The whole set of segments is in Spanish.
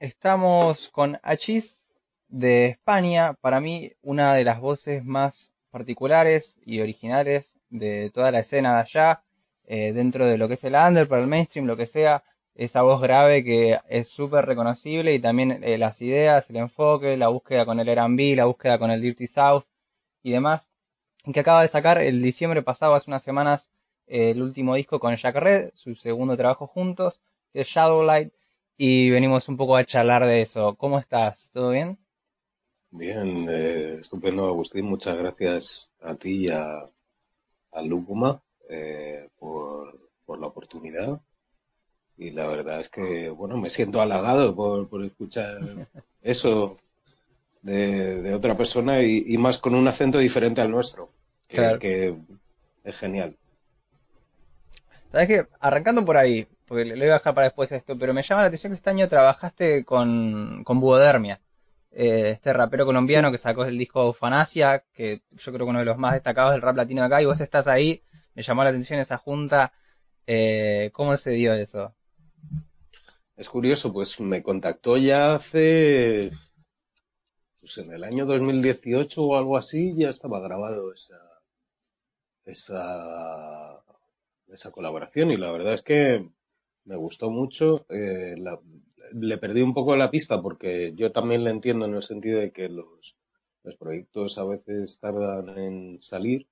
estamos con Achis de España, para mí una de las voces más particulares y originales de toda la escena de allá, eh, dentro de lo que es el under, para el mainstream, lo que sea, esa voz grave que es súper reconocible y también eh, las ideas, el enfoque, la búsqueda con el R&B, la búsqueda con el Dirty South y demás, que acaba de sacar el diciembre pasado, hace unas semanas, eh, el último disco con Jack Red, su segundo trabajo juntos, que es Shadowlight, y venimos un poco a charlar de eso. ¿Cómo estás? ¿Todo bien? Bien, eh, estupendo Agustín, muchas gracias a ti y a, a Lúcuma eh, por, por, la oportunidad. Y la verdad es que, bueno, me siento halagado por, por escuchar eso de, de otra persona y, y, más con un acento diferente al nuestro, que, Claro. que es genial. Sabes que, arrancando por ahí, porque le voy a dejar para después esto, pero me llama la atención que este año trabajaste con, con Buodermia, eh, este rapero colombiano Sí. que sacó el disco Eufanasia, que yo creo que uno de los más destacados del rap latino de acá, y vos estás ahí, me llamó la atención esa junta, eh, ¿cómo se dio eso? Es curioso, pues me contactó ya hace, pues en el año 2018 o algo así, ya estaba grabado esa, esa, esa colaboración y la verdad es que me gustó mucho. Eh, la- le perdí un poco la pista porque yo también le entiendo en el sentido de que los, los proyectos a veces tardan en salir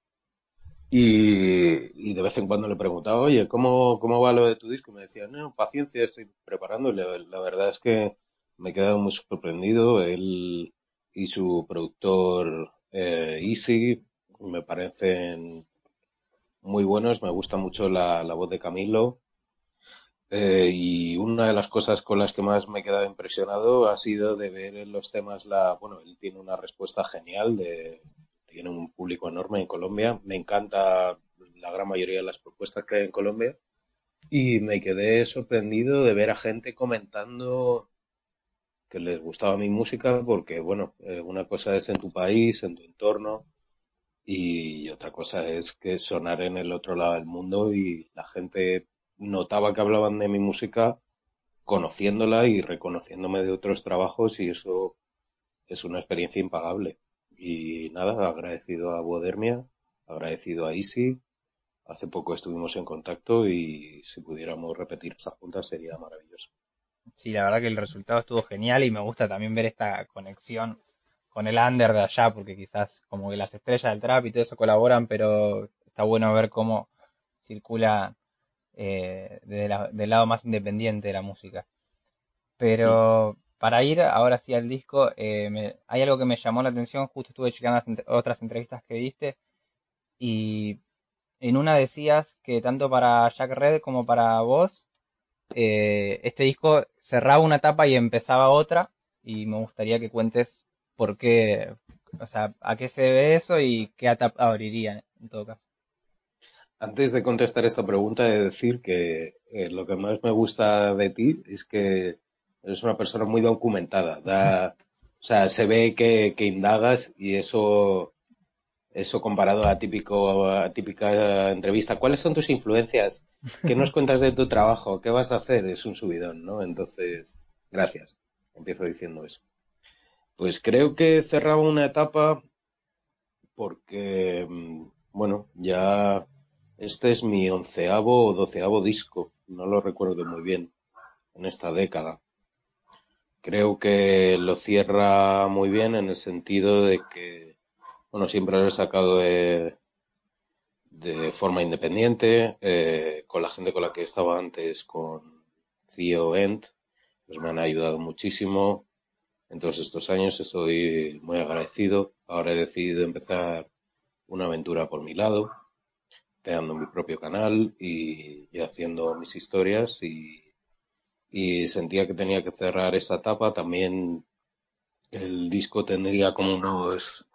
y, y de vez en cuando le preguntaba, oye, ¿cómo, cómo va lo de tu disco? Me decía, no, paciencia, estoy preparando. La, la verdad es que me he quedado muy sorprendido. Él y su productor eh, Easy me parecen muy buenos. Me gusta mucho la, la voz de Camilo. Eh, y una de las cosas con las que más me he quedado impresionado ha sido de ver en los temas la, bueno, él tiene una respuesta genial de, tiene un público enorme en Colombia. Me encanta la gran mayoría de las propuestas que hay en Colombia. Y me quedé sorprendido de ver a gente comentando que les gustaba mi música porque, bueno, eh, una cosa es en tu país, en tu entorno, y otra cosa es que sonar en el otro lado del mundo y la gente notaba que hablaban de mi música conociéndola y reconociéndome de otros trabajos y eso es una experiencia impagable. Y nada, agradecido a Bodermia, agradecido a Easy. Hace poco estuvimos en contacto y si pudiéramos repetir esa junta sería maravilloso. Sí, la verdad que el resultado estuvo genial y me gusta también ver esta conexión con el under de allá, porque quizás como que las estrellas del trap y todo eso colaboran, pero está bueno ver cómo circula eh, la- del lado más independiente de la música. Pero para ir ahora sí al disco, eh, me- hay algo que me llamó la atención, justo estuve checando las ent- otras entrevistas que diste y en una decías que tanto para Jack Red como para vos, eh, este disco cerraba una etapa y empezaba otra y me gustaría que cuentes por qué, o sea, a qué se debe eso y qué etapa abriría en todo caso. Antes de contestar esta pregunta, he de decir que eh, lo que más me gusta de ti es que eres una persona muy documentada. Da, o sea, se ve que, que indagas y eso, eso comparado a típico, a típica entrevista. ¿Cuáles son tus influencias? ¿Qué nos cuentas de tu trabajo? ¿Qué vas a hacer? Es un subidón, ¿no? Entonces, gracias. Empiezo diciendo eso. Pues creo que cerraba una etapa porque, mm, bueno, ya este es mi onceavo o doceavo disco, no lo recuerdo muy bien, en esta década. Creo que lo cierra muy bien en el sentido de que, bueno, siempre lo he sacado de, forma independiente, eh, con la gente con la que estaba antes, con Theo Ent, pues me han ayudado muchísimo en todos estos años, estoy muy agradecido. Ahora he decidido empezar una aventura por mi lado, creando mi propio canal y, haciendo mis historias y, sentía que tenía que cerrar esa etapa. También el disco tendría como unos,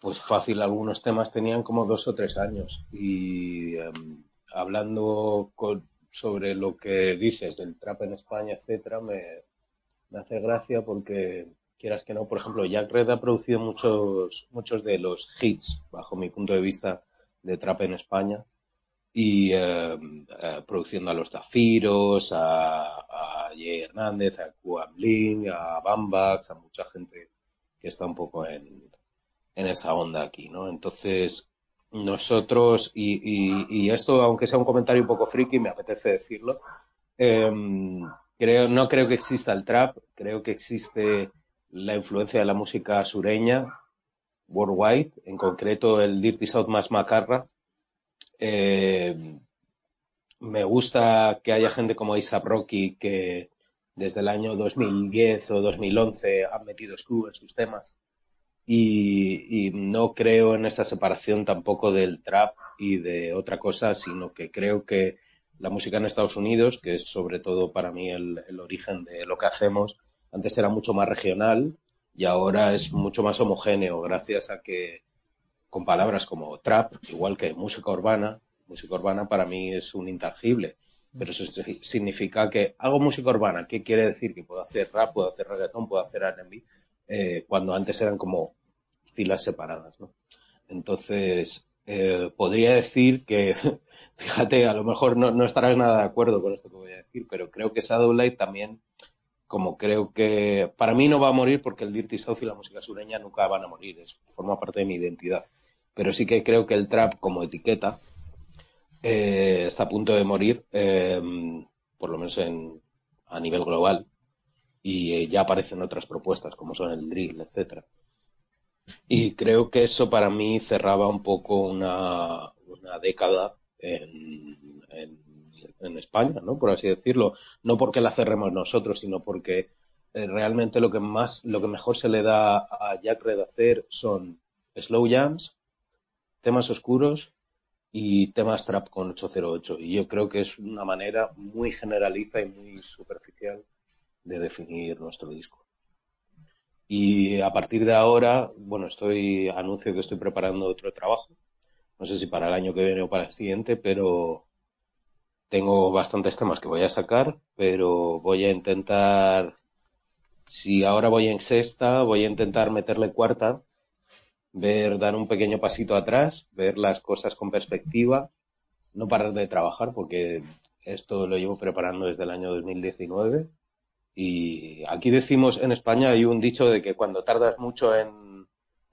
pues fácil, algunos temas tenían como dos o tres años y em, hablando sobre lo que dices del trap en España, etcétera, me, me hace gracia porque quieras que no, por ejemplo, Jack Red ha producido muchos, muchos de los hits, bajo mi punto de vista, de trap en España y eh, eh, produciendo a los Zafiros, a, a Jay Hernández, a Kuan Bling, a Bambax, a mucha gente que está un poco en, en esa onda aquí, ¿no? Entonces, nosotros, y, esto, aunque sea un comentario un poco friki, me apetece decirlo, em, creo, no creo que exista el trap, creo que existe la influencia de la música sureña, worldwide, en concreto el Dirty South más macarra. Em, me gusta que haya gente como Isaac Rocky que desde el año 2010 o 2011 han metido screw en sus temas y, no creo en esa separación tampoco del trap y de otra cosa, sino que creo que la música en Estados Unidos, que es sobre todo para mí el, origen de lo que hacemos, antes era mucho más regional y ahora es mucho más homogéneo gracias a que con palabras como trap, igual que música urbana, música urbana para mí es un intangible, pero eso significa que hago música urbana, ¿qué quiere decir? Que puedo hacer rap, puedo hacer reggaetón, puedo hacer R&B, eh, cuando antes eran como filas separadas, ¿no? Entonces, eh, podría decir que, fíjate, a lo mejor no, estarás nada de acuerdo con esto que voy a decir, pero creo que Shadowlight también, como creo que, para mí no va a morir porque el Dirty South y la música sureña nunca van a morir, es, forma parte de mi identidad. Pero sí que creo que el trap como etiqueta eh, está a punto de morir, por lo menos en, a nivel global y ya aparecen otras propuestas como son el drill, etcétera. Y creo que eso para mí cerraba un poco una, una década en, España, ¿no? Por así decirlo. No porque la cerremos nosotros, sino porque eh, realmente lo que más, lo que mejor se le da a Jack Red hacer son slow jams, temas oscuros y temas trap con 808. Y yo creo que es una manera muy generalista y muy superficial de definir nuestro disco. Y a partir de ahora, bueno, estoy, anuncio que estoy preparando otro trabajo. No sé si para el año que viene o para el siguiente, pero tengo bastantes temas que voy a sacar, pero voy a intentar, si ahora voy en sexta, voy a intentar meterle cuarta, ver, dar un pequeño pasito atrás, ver las cosas con perspectiva, no parar de trabajar porque esto lo llevo preparando desde el año 2019 y aquí decimos, en España hay un dicho de que cuando tardas mucho en,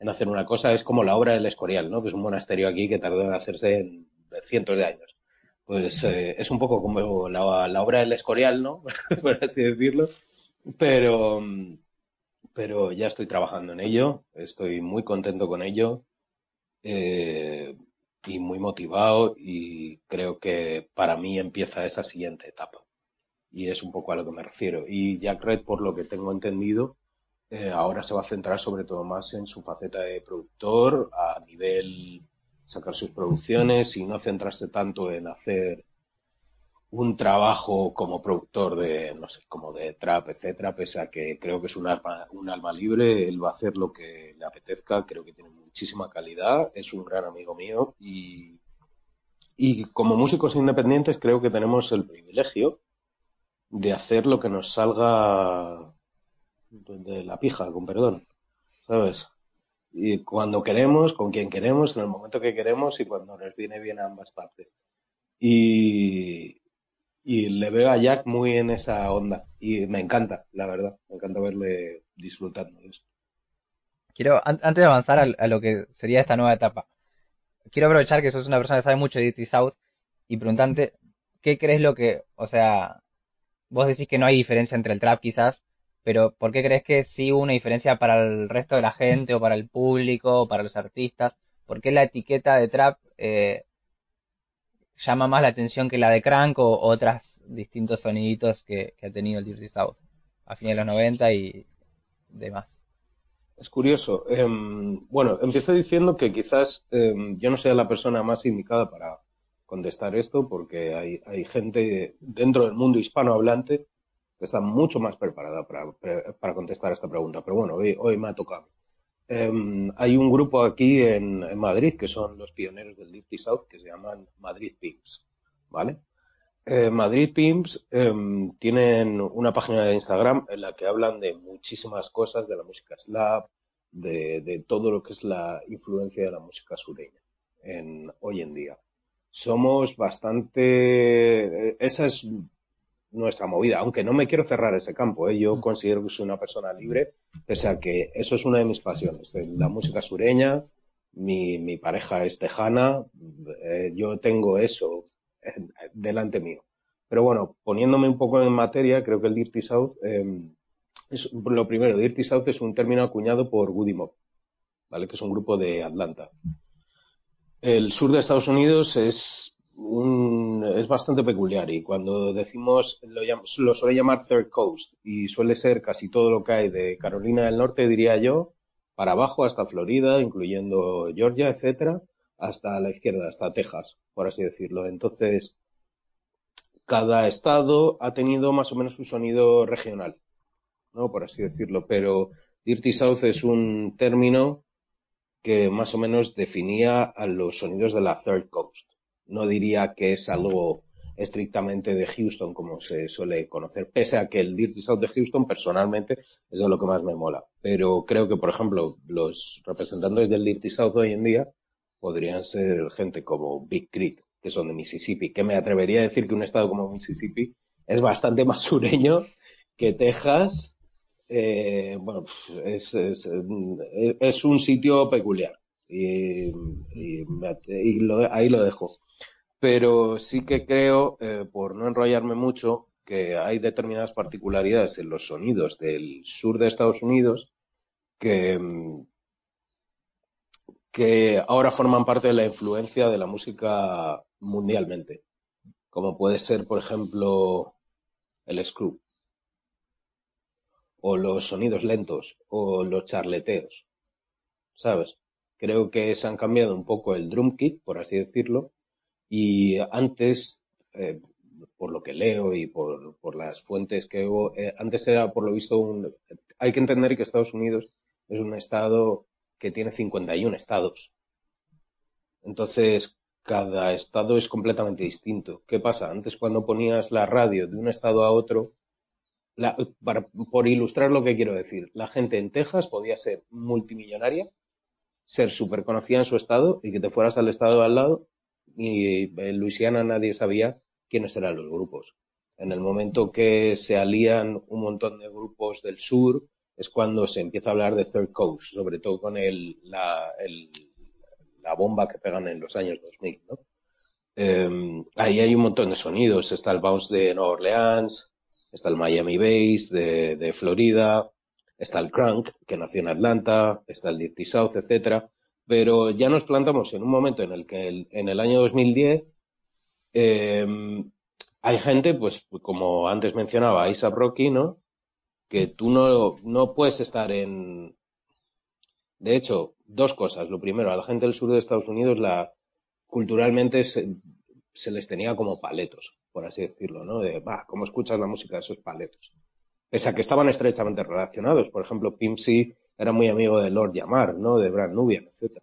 hacer una cosa es como la obra del Escorial, ¿no? Que es un monasterio aquí que tardó en hacerse en cientos de años. Pues eh, es un poco como la, la, obra del Escorial, ¿no? Por así decirlo. Pero, pero ya estoy trabajando en ello, estoy muy contento con ello eh, y muy motivado y creo que para mí empieza esa siguiente etapa y es un poco a lo que me refiero. Y Jack Red, por lo que tengo entendido, eh, ahora se va a centrar sobre todo más en su faceta de productor, a nivel sacar sus producciones y no centrarse tanto en hacer un trabajo como productor de, no sé, como de trap, etcétera, pese a que creo que es un alma, un alma libre, él va a hacer lo que le apetezca, creo que tiene muchísima calidad, es un gran amigo mío y, y como músicos independientes creo que tenemos el privilegio de hacer lo que nos salga de la pija, con perdón, ¿sabes? Y cuando queremos, con quien queremos, en el momento que queremos y cuando nos viene bien a ambas partes. Y, y le veo a Jack muy en esa onda y me encanta, la verdad, me encanta verle disfrutando de eso. Quiero, antes de avanzar a, lo que sería esta nueva etapa, quiero aprovechar que sos una persona que sabe mucho de Dirty South y preguntarte, ¿qué crees lo que, o sea, vos decís que no hay diferencia entre el trap quizás, pero ¿por qué crees que sí hubo una diferencia para el resto de la gente o para el público o para los artistas? ¿Por qué la etiqueta de trap eh, llama más la atención que la de Crank o otros distintos soniditos que, ha tenido el Dirty South a fines de los 90 y demás? Es curioso. Em, bueno, empiezo diciendo que quizás em, yo no sea la persona más indicada para contestar esto porque hay, hay gente dentro del mundo hispanohablante está mucho más preparada para, para contestar esta pregunta. Pero bueno, hoy, hoy me ha tocado. Em, hay un grupo aquí en, Madrid que son los pioneros del Dirty South que se llaman Madrid Pimps, ¿vale? Eh, Madrid Pimps em, tienen una página de Instagram en la que hablan de muchísimas cosas, de la música slap, de, de todo lo que es la influencia de la música sureña en, hoy en día somos bastante, esa es nuestra movida, aunque no me quiero cerrar ese campo, ¿eh? yo mm. considero que soy una persona libre, pese a que eso es una de mis pasiones, la música sureña, mi, mi pareja es tejana, eh, yo tengo eso delante mío. Pero bueno, poniéndome un poco en materia, creo que el Dirty South, em, es, lo primero, Dirty South es un término acuñado por Woody Mob, ¿vale? Que es un grupo de Atlanta. El sur de Estados Unidos es un, es bastante peculiar y cuando decimos, lo, lo suele llamar Third Coast y suele ser casi todo lo que hay de Carolina del Norte, diría yo, para abajo hasta Florida, incluyendo Georgia, etcétera, hasta la izquierda, hasta Texas, por así decirlo. Entonces, cada estado ha tenido más o menos su sonido regional, ¿no? Por así decirlo. Pero Dirty South es un término que más o menos definía a los sonidos de la Third Coast. No diría que es algo estrictamente de Houston como se suele conocer, pese a que el Dirty South de Houston personalmente es de lo que más me mola. Pero creo que, por ejemplo, los representantes del Dirty South hoy en día podrían ser gente como Big Creek, que son de Mississippi, que me atrevería a decir que un estado como Mississippi es bastante más sureño que Texas. Eh, bueno, es, es, un sitio peculiar y, ahí lo dejo. Pero sí que creo, eh, por no enrollarme mucho, que hay determinadas particularidades en los sonidos del sur de Estados Unidos que, que ahora forman parte de la influencia de la música mundialmente, como puede ser, por ejemplo, el screw, o los sonidos lentos, o los charleteos, ¿sabes? Creo que se han cambiado un poco el drum kit, por así decirlo, y antes, eh, por lo que leo y por, por las fuentes que hubo, eh, antes era por lo visto un... Hay que entender que Estados Unidos es un estado que tiene 51 estados. Entonces, cada estado es completamente distinto. ¿Qué pasa? Antes cuando ponías la radio de un estado a otro, por ilustrar lo que quiero decir, la gente en Texas podía ser multimillonaria, ser súper conocida en su estado y que te fueras al estado al lado y en Luisiana nadie sabía quiénes eran los grupos. En el momento que se alían un montón de grupos del sur, es cuando se empieza a hablar de Third Coast, sobre todo con el, la, el, la bomba que pegan en los años 2000, ¿no? Eh, ahí hay un montón de sonidos. Está el bounce de Nueva Orleans, está el Miami Bass de, de Florida, está el Crunk, que nació en Atlanta, está el Dirty South, etcétera. Pero ya nos plantamos en un momento en el que en el año 2010 eh, hay gente, pues como antes mencionaba, Isa Rocky, ¿no? Que tú no, no puedes estar en, de hecho, dos cosas. Lo primero, a la gente del sur de Estados Unidos la culturalmente se, les tenía como paletos, por así decirlo, ¿no? De, va, ¿cómo escuchas la música de esos paletos? Pese a que estaban estrechamente relacionados. Por ejemplo, Pimsy era muy amigo de Lord Yamar, ¿no? De Brand Nubian, etc.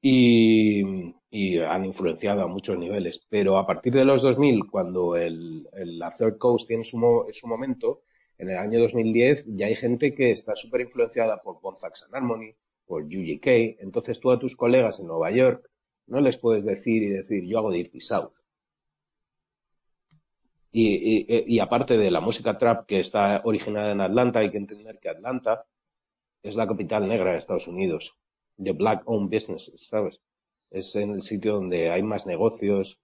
Y, y, han influenciado a muchos niveles. Pero a partir de los 2000, cuando el, la Third Coast tiene su, su momento, en el año 2010 ya hay gente que está súper influenciada por Bone and Harmony, por UGK. Entonces tú a tus colegas en Nueva York no les puedes decir y decir yo hago Dirty South. Y, aparte de la música trap que está originada en Atlanta, hay que entender que Atlanta es la capital negra de Estados Unidos, de black owned businesses, ¿sabes? Es en el sitio donde hay más negocios,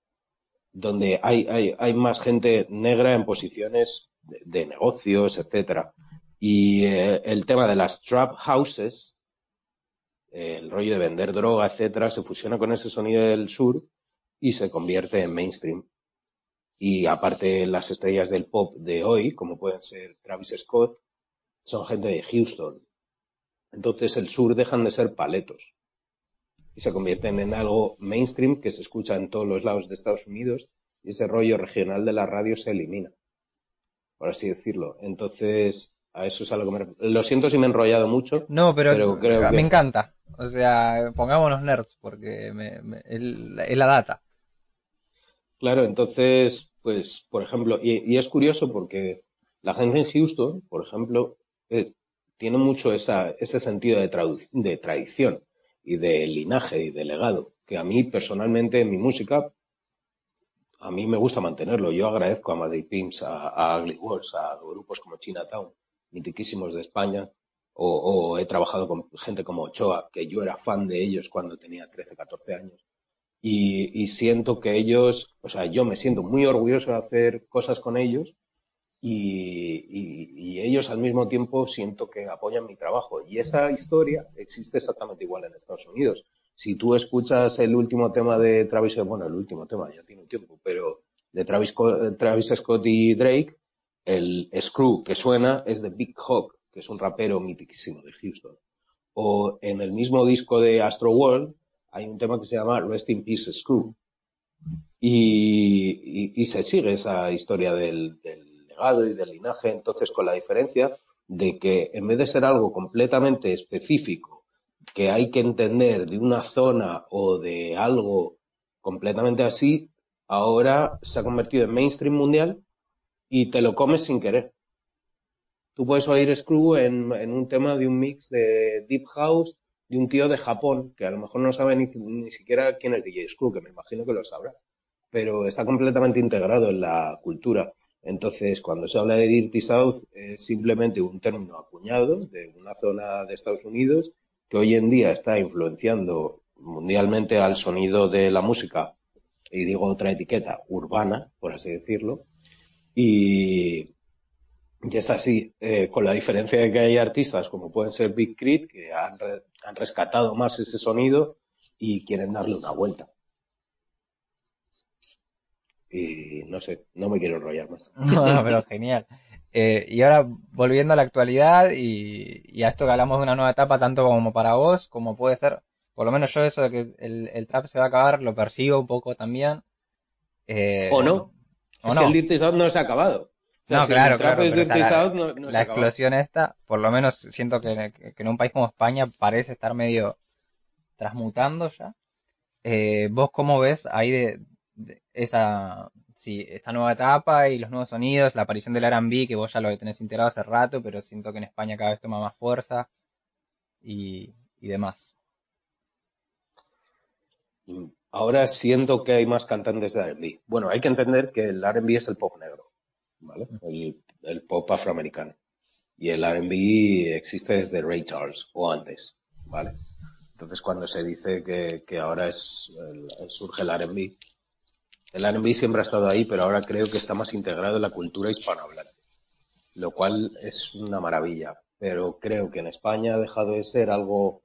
donde hay, hay, hay más gente negra en posiciones de, negocios, etcétera. Y eh, el tema de las trap houses, el rollo de vender droga, etcétera, se fusiona con ese sonido del sur y se convierte en mainstream. Y aparte las estrellas del pop de hoy, como pueden ser Travis Scott, son gente de Houston. Entonces el sur dejan de ser paletos y se convierten en algo mainstream que se escucha en todos los lados de Estados Unidos y ese rollo regional de la radio se elimina por así decirlo. Entonces, a eso es a lo que me... Lo siento si me he enrollado mucho. No, pero, creo me encanta. O sea, pongámonos nerds, porque me, es la data. Claro, entonces, pues, por ejemplo, y, es curioso porque la gente en Houston, por ejemplo, eh, tiene mucho esa, ese sentido de, de tradición y de linaje y de legado, que a mí personalmente en mi música a mí me gusta mantenerlo. Yo agradezco a Madrid Pimps, a, a Ugly Wars, a grupos como Chinatown, mitiquísimos de España, o, o, he trabajado con gente como Ochoa, que yo era fan de ellos cuando tenía 13, 14 años. Y, siento que ellos, o sea, yo me siento muy orgulloso de hacer cosas con ellos y, ellos al mismo tiempo siento que apoyan mi trabajo. Y esa historia existe exactamente igual en Estados Unidos. Si tú escuchas el último tema de Travis, bueno, el último tema ya tiene un tiempo, pero de Travis, Travis Scott y Drake, el screw que suena es de Big Hawk, que es un rapero mitiquísimo de Houston. O en el mismo disco de Astro World hay un tema que se llama Rest in Peace Screw. Y, se sigue esa historia del, del legado y del linaje, entonces con la diferencia de que en vez de ser algo completamente específico que hay que entender de una zona o de algo completamente así, ahora se ha convertido en mainstream mundial y te lo comes sin querer. Tú puedes oír Screw en, en un tema de un mix de Deep House de un tío de Japón que a lo mejor no sabe ni, ni siquiera quién es DJ Screw, que me imagino que lo sabrá, pero está completamente integrado en la cultura. Entonces, cuando se habla de Dirty South, es simplemente un término acuñado de una zona de Estados Unidos que hoy en día está influenciando mundialmente al sonido de la música, y digo otra etiqueta, urbana, por así decirlo, y, y es así, eh, con la diferencia de que hay artistas como pueden ser Big Crit, que han, re, han rescatado más ese sonido y quieren darle una vuelta. Y no sé, no me quiero enrollar más. No, pero genial. Eh, y ahora volviendo a la actualidad y, y, a esto que hablamos de una nueva etapa, tanto como para vos, como puede ser, por lo menos yo eso de que el, el trap se va a acabar, lo percibo un poco también. Eh, o no. ¿O es no? que el Dirty South no se ha acabado. No, si claro, claro. Pero, o sea, la, no, no la explosión esta, por lo menos siento que, que, en un país como España parece estar medio transmutando ya. Eh, ¿Vos cómo ves ahí de, de esa, sí, esta nueva etapa y los nuevos sonidos, la aparición del R&B, que vos ya lo tenés integrado hace rato, pero siento que en España cada vez toma más fuerza y, y demás. Ahora siento que hay más cantantes de R&B. Bueno, hay que entender que el R&B es el pop negro, ¿vale? El, el pop afroamericano. Y el R&B existe desde Ray Charles o antes, ¿vale? Entonces cuando se dice que, ahora es el, surge el R&B, el R&B siempre ha estado ahí, pero ahora creo que está más integrado en la cultura hispanohablante, lo cual es una maravilla. Pero creo que en España ha dejado de ser algo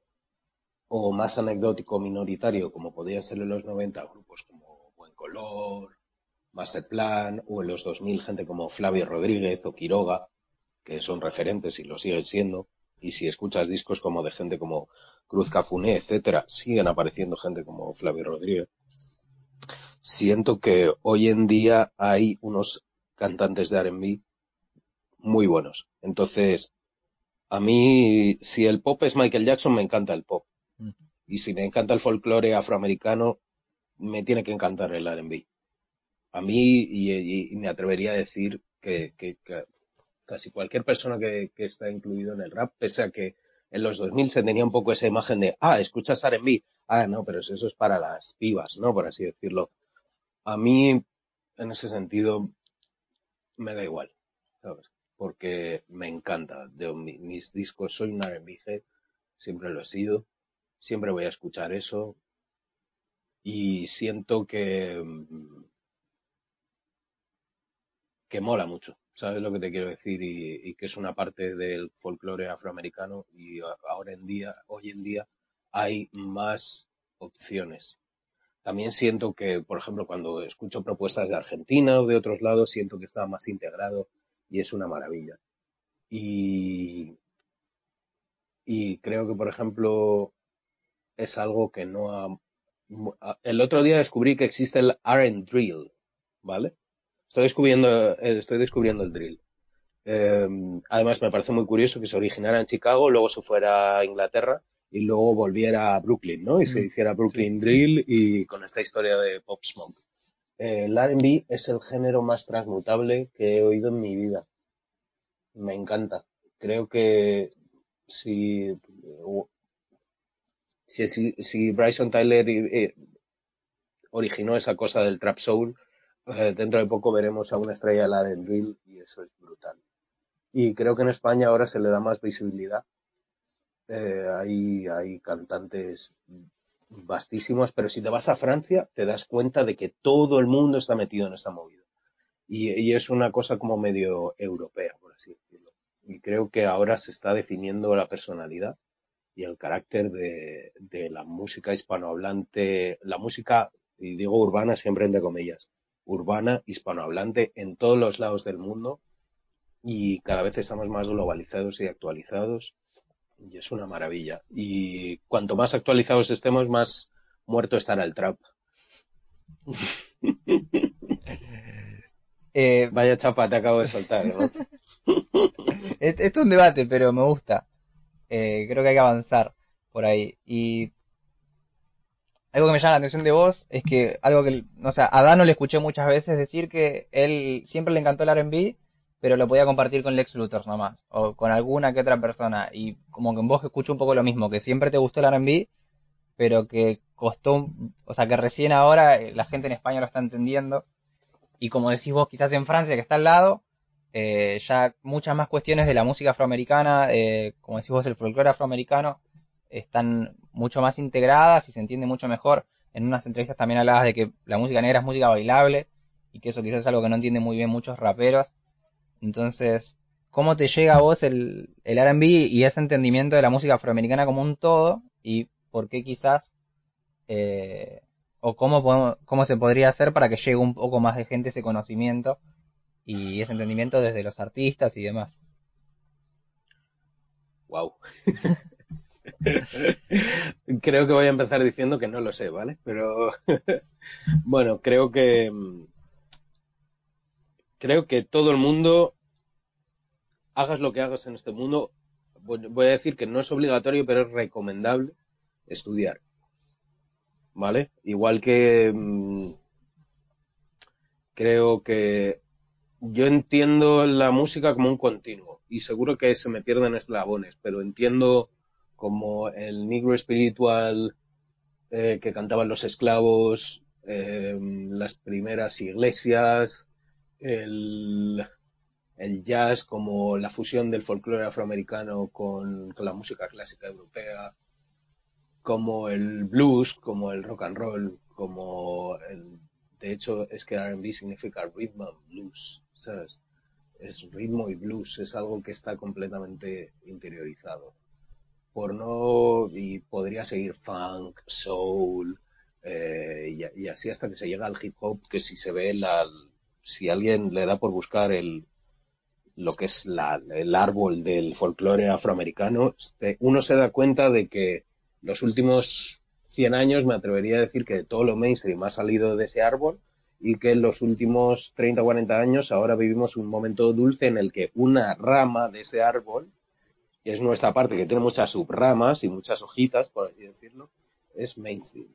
o más anecdótico minoritario, como podía ser en los 90, grupos como Buen Color, Masterplan, o en los 2000 gente como Flavio Rodríguez o Quiroga, que son referentes y lo siguen siendo. Y si escuchas discos como de gente como Cruz Cafuné, etcétera, siguen apareciendo gente como Flavio Rodríguez siento que hoy en día hay unos cantantes de R&B muy buenos. Entonces, a mí, si el pop es Michael Jackson, me encanta el pop. Y si me encanta el folclore afroamericano, me tiene que encantar el R&B. A mí, y, me atrevería a decir que, casi cualquier persona que, está incluido en el rap, pese a que en los 2000 se tenía un poco esa imagen de, ah, escuchas R&B, ah, no, pero eso es para las pibas, ¿no? Por así decirlo a mí, en ese sentido, me da igual, ¿sabes? Porque me encanta. De mis discos, soy un R&B siempre lo he sido, siempre voy a escuchar eso y siento que que mola mucho, ¿sabes lo que te quiero decir? Y, que es una parte del folclore afroamericano y ahora en día, hoy en día, hay más opciones también siento que, por ejemplo, cuando escucho propuestas de Argentina o de otros lados, siento que está más integrado y es una maravilla. Y, creo que, por ejemplo, es algo que no ha... El otro día descubrí que existe el R drill, ¿vale? Estoy descubriendo, estoy descubriendo el drill. Eh, además, me parece muy curioso que se originara en Chicago, luego se fuera a Inglaterra y luego volviera a Brooklyn, ¿no? Y se mm. hiciera Brooklyn Drill y con esta historia de Pop Smoke. Eh, el R&B es el género más transmutable que he oído en mi vida. Me encanta. Creo que si, si, si Bryson Tyler eh, originó esa cosa del trap soul, eh, dentro de poco veremos a una estrella de la Drill y eso es brutal. Y creo que en España ahora se le da más visibilidad. Eh, hay, hay cantantes vastísimos, pero si te vas a Francia te das cuenta de que todo el mundo está metido en esa movida. Y, y es una cosa como medio europea, por así decirlo. Y creo que ahora se está definiendo la personalidad y el carácter de, de la música hispanohablante, la música, y digo urbana siempre entre comillas, urbana hispanohablante en todos los lados del mundo y cada vez estamos más globalizados y actualizados y es una maravilla. Y cuanto más actualizados estemos, más muerto estará el trap. Eh, Vaya chapa, te acabo de soltar. ¿no? es- esto es un debate, pero me gusta. Eh, creo que hay que avanzar por ahí. Y algo que me llama la atención de vos es que algo que, o sea, a Dano le escuché muchas veces decir que él siempre le encantó el R&B, pero lo podía compartir con Lex Luthor nomás, o con alguna que otra persona. Y como que en vos escucho un poco lo mismo, que siempre te gustó el R&B, pero que costó, o sea, que recién ahora eh, la gente en España lo está entendiendo. Y como decís vos, quizás en Francia, que está al lado, eh, ya muchas más cuestiones de la música afroamericana, eh, como decís vos, el folclore afroamericano, están mucho más integradas y se entiende mucho mejor. En unas entrevistas también hablabas de que la música negra es música bailable y que eso quizás es algo que no entienden muy bien muchos raperos. Entonces, ¿cómo te llega a vos el, el R&B y ese entendimiento de la música afroamericana como un todo? Y por qué quizás, eh, o cómo, podemos- cómo se podría hacer para que llegue un poco más de gente ese conocimiento y ese entendimiento desde los artistas y demás. Wow. creo que voy a empezar diciendo que no lo sé, ¿vale? Pero bueno, creo que creo que todo el mundo hagas lo que hagas en este mundo, voy voy a decir que no es obligatorio, pero es recomendable estudiar. ¿Vale? Igual que mm, creo que yo entiendo la música como un continuo y seguro que se me pierden eslabones, pero entiendo como el negro espiritual eh, que cantaban los esclavos, eh, las primeras iglesias, el, el jazz como la fusión del folclore afroamericano con, la música clásica europea, como el blues, como el rock and roll, como el, de hecho es que R&B significa rhythm blues, ¿sabes? Es ritmo y blues, es algo que está completamente interiorizado. Por no, y podría seguir funk, soul, eh, y, así hasta que se llega al hip hop, que si se ve la, si alguien le da por buscar el, lo que es la, el árbol del folclore afroamericano, este, uno se da cuenta de que los últimos 100 años me atrevería a decir que todo lo mainstream ha salido de ese árbol y que en los últimos 30 o 40 años ahora vivimos un momento dulce en el que una rama de ese árbol, es nuestra parte, que tiene muchas subramas y muchas hojitas, por así decirlo, es mainstream.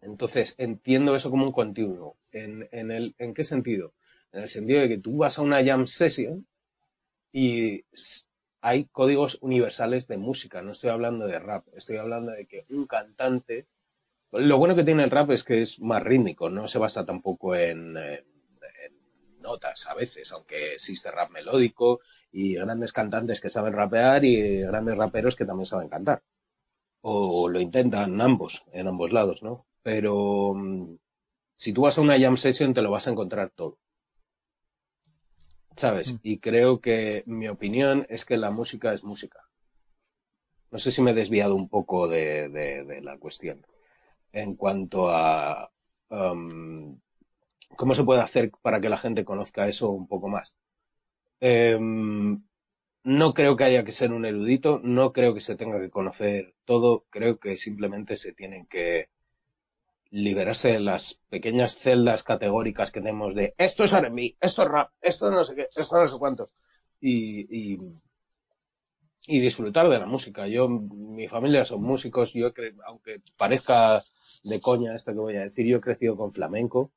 Entonces, entiendo eso como un continuo. ¿En, en, el, ¿En qué sentido? En el sentido de que tú vas a una jam session y hay códigos universales de música, no estoy hablando de rap, estoy hablando de que un cantante, lo bueno que tiene el rap es que es más rítmico, no se basa tampoco en notas a veces, aunque existe rap melódico y grandes cantantes que saben rapear y grandes raperos que también saben cantar. O lo intentan ambos, en ambos lados, ¿no? Pero mm, si tú vas a una jam session te lo vas a encontrar todo. ¿sabes? Mm. Y creo que mi opinión es que la música es música. No sé si me he desviado un poco de, de, de la cuestión. En cuanto a um, cómo se puede hacer para que la gente conozca eso un poco más. Um, no creo que haya que ser un erudito, no creo que se tenga que conocer todo, creo que simplemente se tienen que liberarse de las pequeñas celdas categóricas que tenemos de esto es R&B, esto es rap, esto no sé qué, esto no sé cuánto. Y, y, y disfrutar de la música. Yo, mi familia son músicos, yo aunque parezca de coña esto que voy a decir, yo he crecido con flamenco.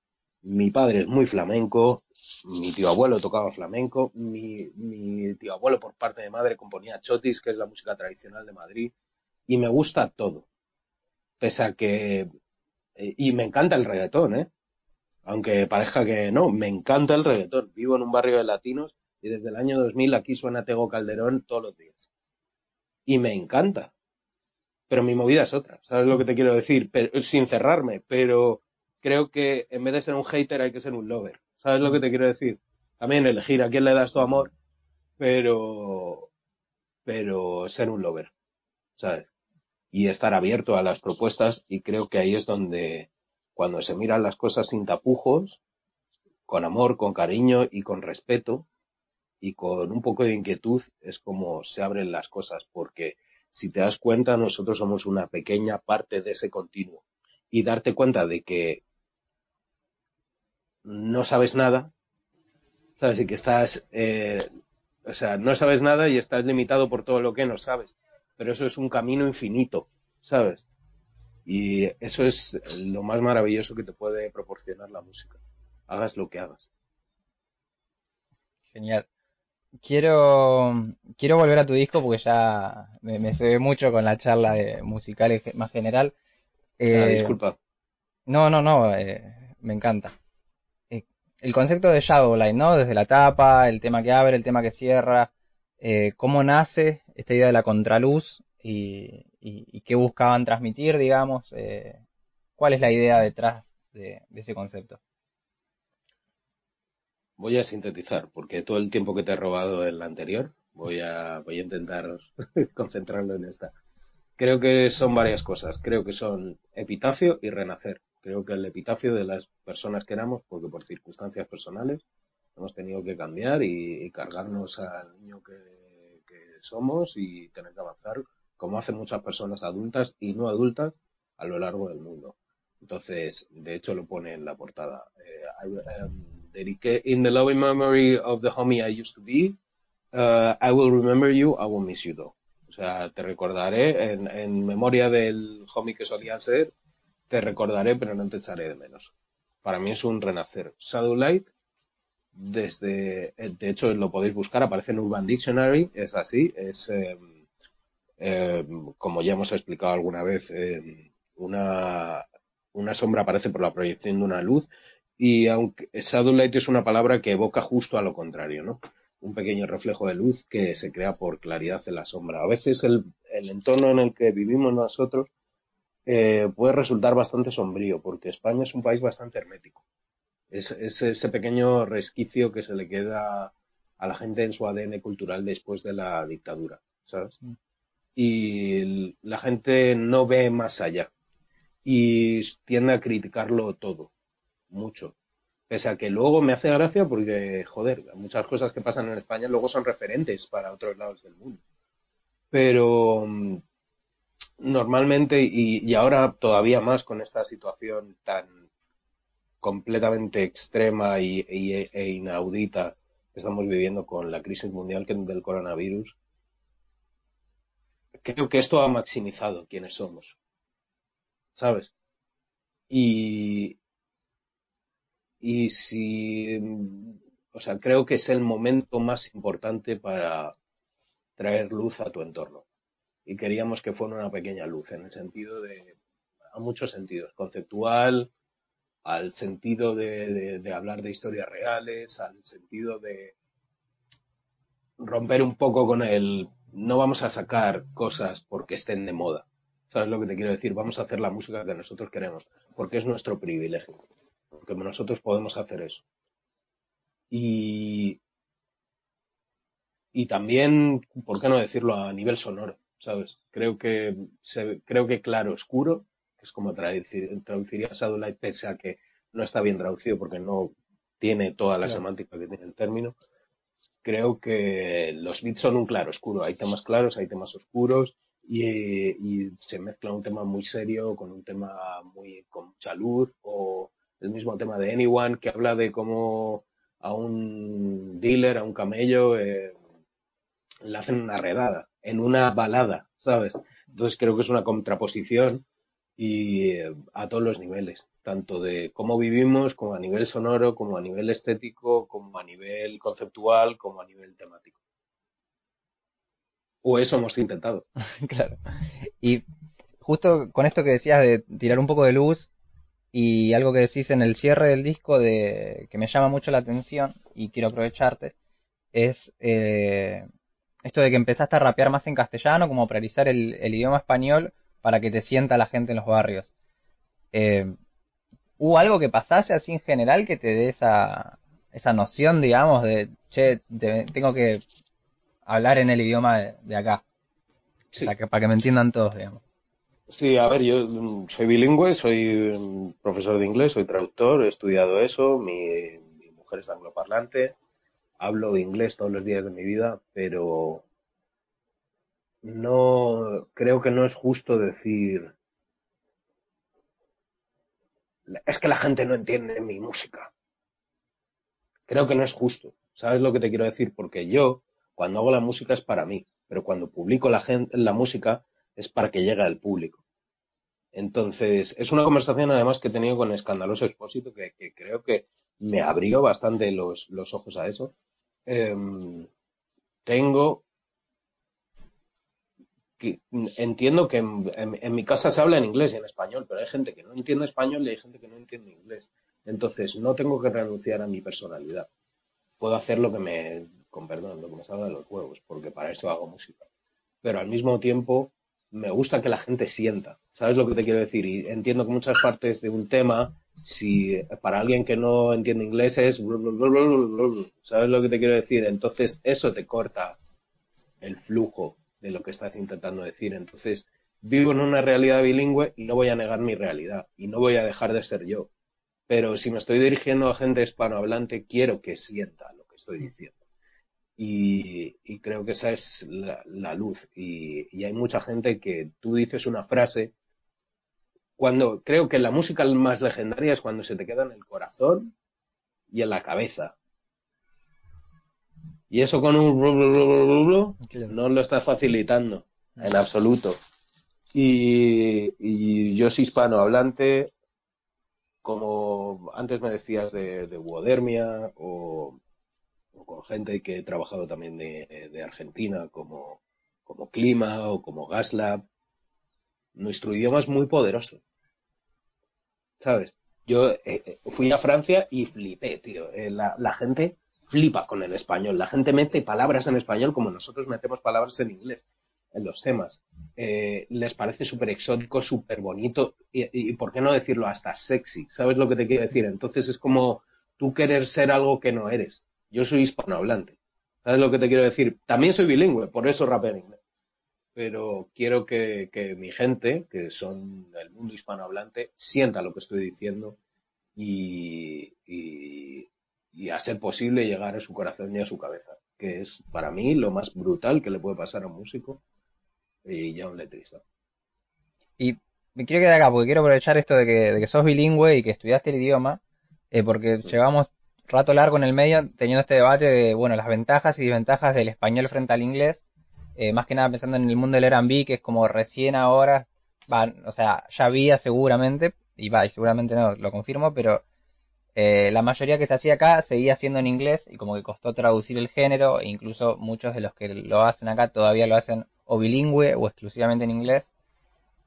Mi padre es muy flamenco, mi tío abuelo tocaba flamenco, mi, tío abuelo por parte de madre componía chotis, que es la música tradicional de Madrid, y me gusta todo. Pese a que y me encanta el reggaetón, ¿eh? Aunque parezca que no, me encanta el reggaetón. Vivo en un barrio de latinos y desde el año 2000 aquí suena Tego Calderón todos los días. Y me encanta. Pero mi movida es otra, ¿sabes lo que te quiero decir? Pero, sin cerrarme, pero creo que en vez de ser un hater hay que ser un lover. ¿Sabes lo que te quiero decir? También elegir a quién le das tu amor, pero, pero ser un lover, ¿sabes? Y estar abierto a las propuestas y creo que ahí es donde cuando se miran las cosas sin tapujos, con amor, con cariño y con respeto y con un poco de inquietud es como se abren las cosas porque si te das cuenta nosotros somos una pequeña parte de ese continuo y darte cuenta de que no sabes nada, sabes, y que estás, eh, o sea, no sabes nada y estás limitado por todo lo que no sabes, pero eso es un camino infinito, ¿sabes? Y eso es lo más maravilloso que te puede proporcionar la música. Hagas lo que hagas. Genial. Quiero, quiero volver a tu disco porque ya me, me se ve mucho con la charla de musical más general. Eh, ah, disculpa. No, no, no, eh, me encanta. El concepto de Shadowlight, ¿no? Desde la tapa, el tema que abre, el tema que cierra, eh, cómo nace esta idea de la contraluz y, qué buscaban transmitir, digamos. Eh, ¿Cuál es la idea detrás de, ese concepto? Voy a sintetizar, porque todo el tiempo que te he robado en la anterior, voy a, voy a intentar concentrarlo en esta. Creo que son varias cosas. Creo que son epitafio y renacer. Creo que el epitafio de las personas que éramos, porque por circunstancias personales hemos tenido que cambiar y, cargarnos al niño que somos y tener que avanzar como hacen muchas personas adultas y no adultas a lo largo del mundo. Entonces, de hecho lo pone en la portada. Eh, um, in the loving memory of the homie I used to be, uh, I will remember you, I will miss you though. O sea, te recordaré en, en memoria del homie que solía ser, te recordaré, pero no te echaré de menos. Para mí es un renacer. Shadowlight, desde, eh, de hecho lo podéis buscar, aparece en Urban Dictionary, es así, es, eh, eh, como ya hemos explicado alguna vez, eh, una, sombra aparece por la proyección de una luz y aunque Shadowlight es una palabra que evoca justo a lo contrario, ¿no? Un pequeño reflejo de luz que se crea por claridad en la sombra. A veces el, el entorno en el que vivimos nosotros eh, puede resultar bastante sombrío porque España es un país bastante hermético. Es, es, ese pequeño resquicio que se le queda a la gente en su ADN cultural después de la dictadura, ¿sabes? Mm y la gente no ve más allá y tiende a criticarlo todo, mucho. Pese a que luego me hace gracia porque, joder, muchas cosas que pasan en España luego son referentes para otros lados del mundo. Pero mm, normalmente, y, ahora todavía más con esta situación tan completamente extrema y, e inaudita que estamos viviendo con la crisis mundial del coronavirus, creo que esto ha maximizado quiénes somos. ¿Sabes? Y, y si, o sea, creo que es el momento más importante para traer luz a tu entorno. Y queríamos que fuera una pequeña luz, en el sentido de, a muchos sentidos, conceptual, al sentido de, hablar de historias reales, al sentido de romper un poco con el no vamos a sacar cosas porque estén de moda. ¿Sabes lo que te quiero decir? Vamos a hacer la música que nosotros queremos, porque es nuestro privilegio, porque nosotros podemos hacer eso. Y, y también, ¿por qué no decirlo a nivel sonoro? ¿Sabes? Creo que, se, creo que claro, oscuro, que es como traducir, traduciría Satellite pese a que no está bien traducido porque no tiene toda la semántica que tiene el término, creo que los beats son un claro oscuro. Hay temas claros, hay temas oscuros y, se mezcla un tema muy serio con un tema muy con mucha luz o el mismo tema de Anyone que habla de cómo a un dealer, a un camello, eh, le hacen una redada en una balada, ¿sabes? Entonces creo que es una contraposición y eh, a todos los niveles, tanto de cómo vivimos, como a nivel sonoro, como a nivel estético, como a nivel conceptual, como a nivel temático. O eso hemos intentado. claro. Y justo con esto que decías de tirar un poco de luz Y algo que decís en el cierre del disco de que me llama mucho la atención y quiero aprovecharte es eh, esto de que empezaste a rapear más en castellano, como priorizar el, el idioma español para que te sienta la gente en los barrios. Eh, ¿Hubo algo que pasase así en general que te dé esa, esa noción, digamos, de, che, de- tengo que hablar en el idioma de, de acá? Sí. O sea, que, para que me entiendan todos, digamos. Sí, a ver, yo mm, soy bilingüe, soy mm, profesor de inglés, soy traductor, he estudiado eso, mi, mi mujer es angloparlante, hablo inglés todos los días de mi vida, pero no creo que no es justo decir es que la gente no entiende mi música. Creo que no es justo. ¿Sabes lo que te quiero decir? Porque yo, cuando hago la música es para mí, pero cuando publico la, gente, la música es para que llegue al público. Entonces, es una conversación además que he tenido con Escandaloso Expósito que, que creo que me abrió bastante los, los ojos a eso. Em, tengo que, entiendo que en, mi casa se habla en inglés y en español, pero hay gente que no entiende español y hay gente que no entiende inglés. Entonces, no tengo que renunciar a mi personalidad. Puedo hacer lo que me, con perdón, lo que me salga de los huevos, porque para eso hago música. Pero al mismo tiempo, me gusta que la gente sienta. ¿Sabes lo que te quiero decir? Y entiendo que muchas partes de un tema, si para alguien que no entiende inglés es... ¿Sabes lo que te quiero decir? Entonces, eso te corta el flujo de lo que estás intentando decir. Entonces, vivo en una realidad bilingüe y no voy a negar mi realidad y no voy a dejar de ser yo. Pero si me estoy dirigiendo a gente hispanohablante, quiero que sienta lo que estoy diciendo. Y, creo que esa es la, luz. Y hay mucha gente que tú dices una frase. Cuando creo que la música más legendaria es cuando se te queda en el corazón y en la cabeza. Y eso con un blu, no lo está facilitando en absoluto. Y, y yo soy hispanohablante, como antes me decías de, de Uodermia o, o con gente que he trabajado también de, de Argentina, como, como Clima o como Gaslab. Nuestro idioma es muy poderoso. ¿Sabes? Yo eh, eh, fui a Francia y flipé, tío. Eh, la, gente flipa con el español. La gente mete palabras en español como nosotros metemos palabras en inglés en los temas. Eh, les parece súper exótico, súper bonito y, y, ¿por qué no decirlo hasta sexy? ¿Sabes lo que te quiero decir? Entonces es como tú querer ser algo que no eres. Yo soy hispanohablante. ¿Sabes lo que te quiero decir? También soy bilingüe, por eso rapeo en inglés. Pero quiero que, que mi gente, que son del mundo hispanohablante, sienta lo que estoy diciendo y, y, y a ser posible llegar a su corazón y a su cabeza, que es para mí lo más brutal que le puede pasar a un músico y ya a un letrista. Y me quiero quedar acá porque quiero aprovechar esto de que, de que sos bilingüe y que estudiaste el idioma, eh, porque llevamos rato largo en el medio teniendo este debate de, bueno, las ventajas y desventajas del español frente al inglés, eh, más que nada pensando en el mundo del R&B, que es como recién ahora, va, o sea, ya había seguramente, y va, y seguramente no, lo confirmo, pero eh, la mayoría que se hacía acá seguía siendo en inglés y como que costó traducir el género, e incluso muchos de los que lo hacen acá todavía lo hacen o bilingüe o exclusivamente en inglés.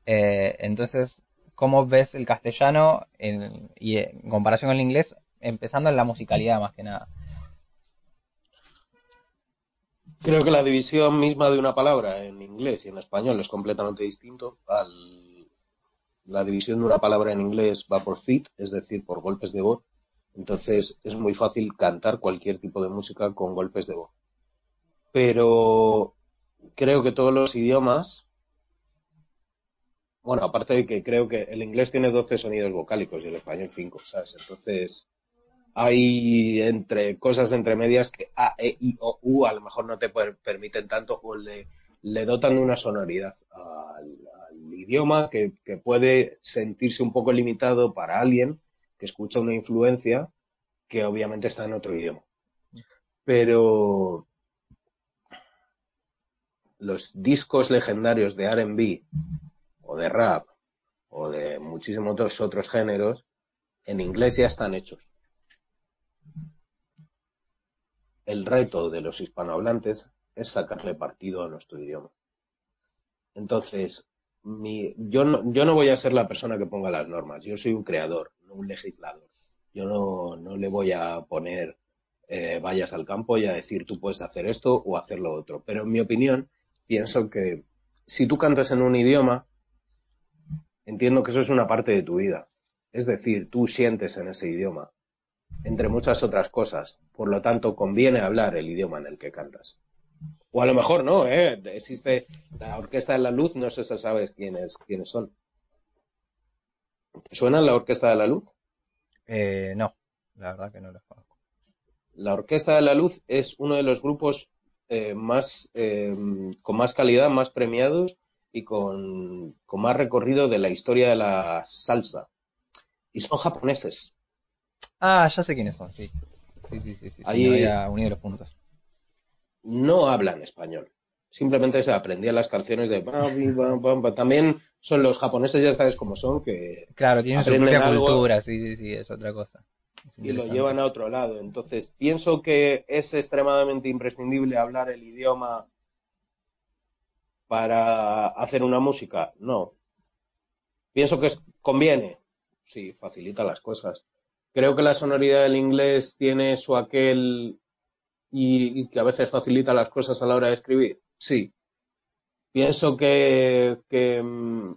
Eh, entonces, ¿cómo ves el castellano en, y en comparación con el inglés, empezando en la musicalidad más que nada? Creo que la división misma de una palabra en inglés y en español es completamente distinto la división de una palabra en inglés va por fit, es decir, por golpes de voz. Entonces es muy fácil cantar cualquier tipo de música con golpes de voz. Pero creo que todos los idiomas, bueno, aparte de que creo que el inglés tiene 12 sonidos vocálicos y el español 5, ¿sabes? Entonces hay entre cosas entre medias que A, E, I, O, U a lo mejor no te per- permiten tanto o le, dotan de una sonoridad al, al idioma que, que puede sentirse un poco limitado para alguien que escucha una influencia que obviamente está en otro idioma. Pero los discos legendarios de R&B o de rap o de muchísimos otros, otros géneros en inglés ya están hechos. El reto de los hispanohablantes es sacarle partido a nuestro idioma. Entonces, mi, yo, no, yo no voy a ser la persona que ponga las normas, yo soy un creador, no un legislador. Yo no, le voy a poner eh, vayas al campo y a decir tú puedes hacer esto o hacer lo otro. Pero en mi opinión, pienso que si tú cantas en un idioma, entiendo que eso es una parte de tu vida. Es decir, tú sientes en ese idioma, entre muchas otras cosas. Por lo tanto, conviene hablar el idioma en el que cantas. O a lo mejor no, ¿eh? Existe la Orquesta de la Luz, no sé si sabes quiénes, quiénes son. ¿Te suena la Orquesta de la Luz? Eh, no, la verdad que no lo conozco. La Orquesta de la Luz es uno de los grupos eh, más, eh, con más calidad, más premiados y con, con más recorrido de la historia de la salsa. Y son japoneses. Ah, ya sé quiénes son, sí. Sí, sí, sí, sí. Ahí- no había unido los puntos. no hablan español. Simplemente se aprendían las canciones de también son los japoneses, ya sabes cómo son, que Claro, tienen su propia algo. cultura, sí, sí, sí, es otra cosa. Y lo llevan a otro lado. Entonces, pienso que es extremadamente imprescindible hablar el idioma para hacer una música. No. Pienso que conviene. Sí, facilita las cosas. Creo que la sonoridad del inglés tiene su aquel y, que a veces facilita las cosas a la hora de escribir. Sí. Pienso que, que, mm,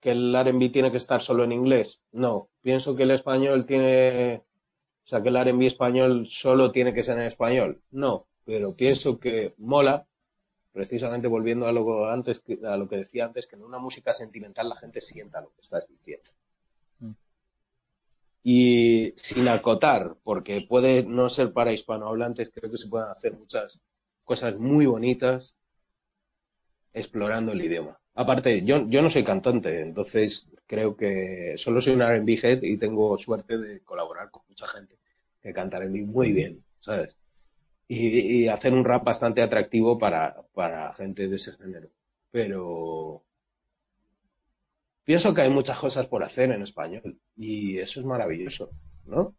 que el R&B tiene que estar solo en inglés. No. Pienso que el español tiene, o sea, que el R&B español solo tiene que ser en español. No. Pero pienso que mola, precisamente volviendo a lo, antes, a lo que decía antes, que en una música sentimental la gente sienta lo que estás diciendo. Y sin acotar, porque puede no ser para hispanohablantes, creo que se pueden hacer muchas cosas muy bonitas explorando el idioma. Aparte, yo, yo no soy cantante, entonces creo que solo soy un R&B head y tengo suerte de colaborar con mucha gente que canta R&B muy bien, ¿sabes? Y, y hacer un rap bastante atractivo para, para gente de ese género. Pero pienso que hay muchas cosas por hacer en español y eso es maravilloso, ¿no?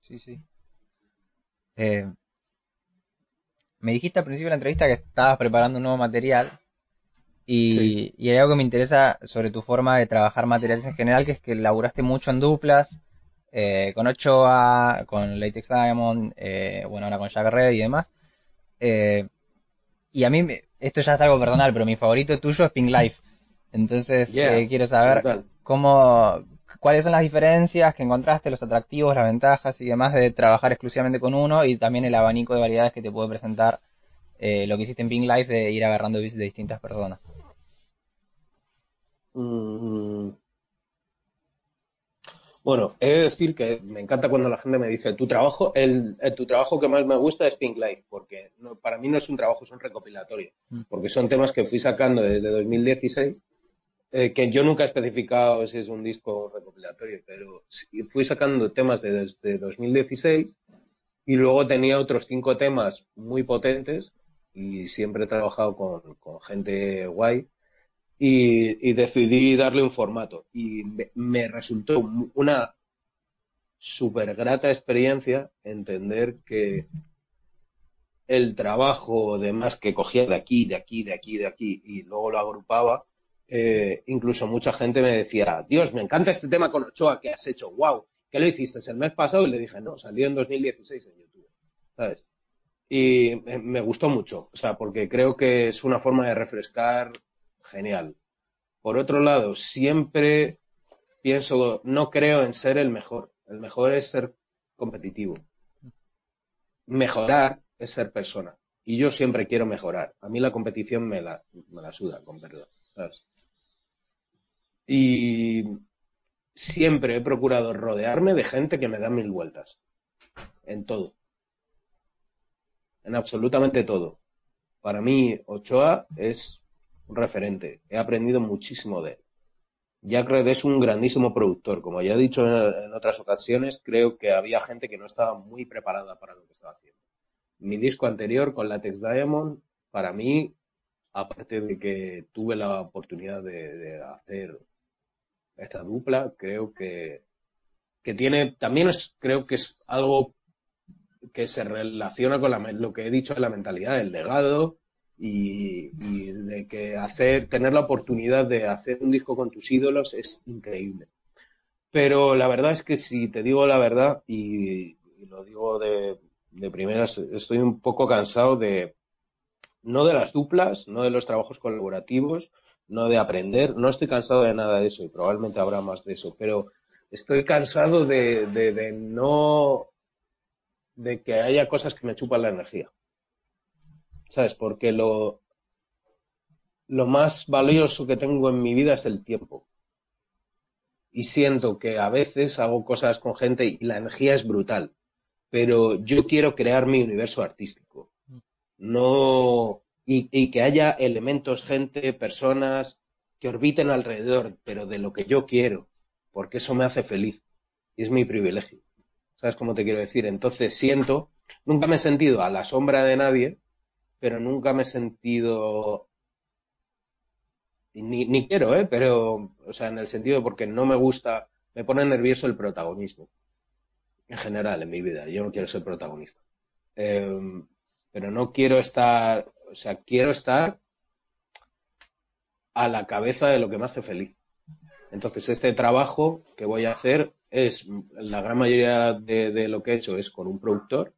Sí, sí. Eh, me dijiste al principio de la entrevista que estabas preparando un nuevo material y, Sí. y hay algo que me interesa sobre tu forma de trabajar materiales en general, que es que laburaste mucho en duplas, eh, con Ochoa, con Latex Diamond, eh, bueno, ahora con Jack Red y demás. Eh, y a mí, me- esto ya es algo personal, pero mi favorito tuyo es Pink Life. Entonces, Yeah, eh, quiero saber brutal. cómo, cuáles son las diferencias que encontraste, los atractivos, las ventajas y demás de trabajar exclusivamente con uno y también el abanico de variedades que te puede presentar eh, lo que hiciste en Pink Life de ir agarrando beats de distintas personas. Mm, Bueno, he de decir que me encanta cuando la gente me dice tu trabajo, el, el- tu trabajo que más me gusta es Pink Life, porque no- para mí no es un trabajo, es un recopilatorio, Mm. porque son temas que fui sacando desde 2016, eh, que yo nunca he especificado si es un disco recopilatorio, pero fui sacando temas de- desde 2016 y luego tenía otros cinco temas muy potentes y siempre he trabajado con, con gente guay y, y decidí darle un formato. Y me, me resultó una súper grata experiencia entender que el trabajo demás que cogía de aquí, de aquí, de aquí, de aquí y luego lo agrupaba, eh, incluso mucha gente me decía, Dios, me encanta este tema con Ochoa que has hecho, wow, ¿qué lo hiciste el mes pasado? Y le dije, no, salió en 2016 en YouTube, ¿sabes? Y me, gustó mucho, o sea, porque creo que es una forma de refrescar genial. Por otro lado, siempre pienso, no creo en ser el mejor. El mejor es ser competitivo. Mejorar es ser persona. Y yo siempre quiero mejorar. A mí la competición me la, me la suda, con perdón. ¿sabes? Y siempre he procurado rodearme de gente que me da mil vueltas. En todo. En absolutamente todo. Para mí, Ochoa es un referente. He aprendido muchísimo de él. Jack Red es un grandísimo productor. Como ya he dicho en, otras ocasiones, creo que había gente que no estaba muy preparada para lo que estaba haciendo. Mi disco anterior con Latex Diamond, para mí, aparte de que tuve la oportunidad de hacer esta dupla, creo que, que tiene, también es, creo que es algo que se relaciona con la, lo que he dicho de la mentalidad, el legado y, de que hacer, tener la oportunidad de hacer un disco con tus ídolos es increíble. Pero la verdad es que si te digo la verdad, y, lo digo de, de primeras, estoy un poco cansado de, no de las duplas, no de los trabajos colaborativos, no de aprender, no estoy cansado de nada de eso y probablemente habrá más de eso, pero estoy cansado de, de, no, de que haya cosas que me chupan la energía. ¿Sabes? Porque lo, lo más valioso que tengo en mi vida es el tiempo. Y siento que a veces hago cosas con gente y la energía es brutal. Pero yo quiero crear mi universo artístico. No, y, que haya elementos, gente, personas que orbiten alrededor, pero de lo que yo quiero. Porque eso me hace feliz. Y es mi privilegio. ¿Sabes cómo te quiero decir? Entonces siento, nunca me he sentido a la sombra de nadie, pero nunca me he sentido ni, ni quiero, ¿eh? Pero, o sea, en el sentido porque no me gusta, me pone nervioso el protagonismo. En general, en mi vida. Yo no quiero ser protagonista. Eh, pero no quiero estar, o sea, quiero estar a la cabeza de lo que me hace feliz. Entonces, este trabajo que voy a hacer es, la gran mayoría de, lo que he hecho es con un productor,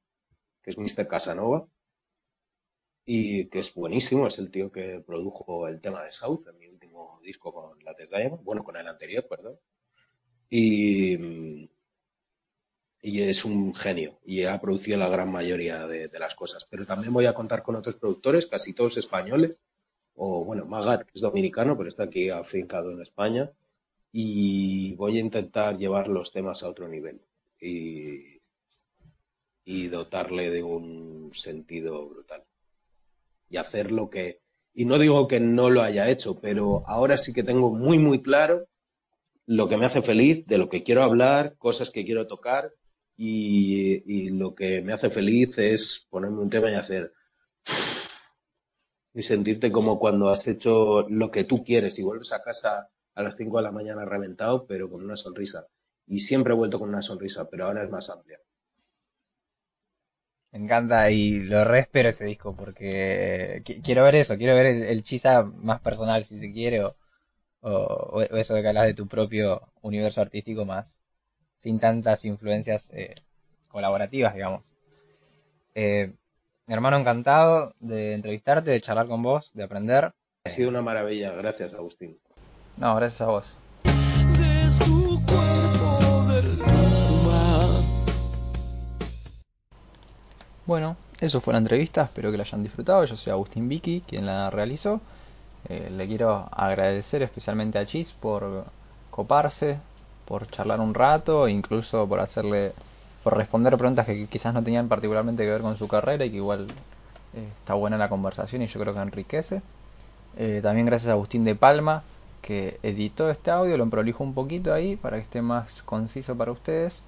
que es Mr. Casanova, y que es buenísimo, es el tío que produjo el tema de South en mi último disco con la Diamond, bueno, con el anterior, perdón. Y, y es un genio y ha producido la gran mayoría de, las cosas. Pero también voy a contar con otros productores, casi todos españoles, o bueno, Magat, que es dominicano, pero está aquí afincado en España, y voy a intentar llevar los temas a otro nivel y dotarle de un sentido brutal y hacer lo que... Y no digo que no lo haya hecho, pero ahora sí que tengo muy, muy claro lo que me hace feliz, de lo que quiero hablar, cosas que quiero tocar y, lo que me hace feliz es ponerme un tema y hacer y sentirte como cuando has hecho lo que tú quieres y vuelves a casa a las 5 de la mañana reventado, pero con una sonrisa. Y siempre he vuelto con una sonrisa, pero ahora es más amplia. Me encanta y lo re ese disco porque quiero ver eso, quiero ver el, el Chisa más personal si se quiere o, o, eso de que hablas de tu propio universo artístico más sin tantas influencias eh, colaborativas, digamos. Eh, mi hermano encantado de entrevistarte, de charlar con vos, de aprender. Ha sido una maravilla, gracias Agustín. No, gracias a vos. Bueno, eso fue la entrevista, espero que la hayan disfrutado. Yo soy Agustín Vicky, quien la realizó. Eh, le quiero agradecer especialmente a Chis por coparse, por charlar un rato, incluso por hacerle, por responder preguntas que quizás no tenían particularmente que ver con su carrera y que igual eh, está buena la conversación y yo creo que enriquece. Eh, también gracias a Agustín de Palma, que editó este audio, lo prolijo un poquito ahí para que esté más conciso para ustedes.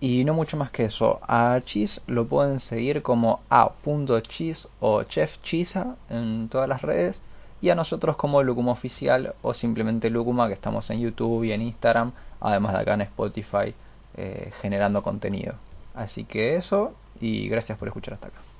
Y no mucho más que eso. A Cheese lo pueden seguir como a.cheese o Chef Chisa en todas las redes. Y a nosotros como Lucuma Oficial o simplemente Lucuma, que estamos en YouTube y en Instagram, además de acá en Spotify, eh, generando contenido. Así que eso, y gracias por escuchar hasta acá.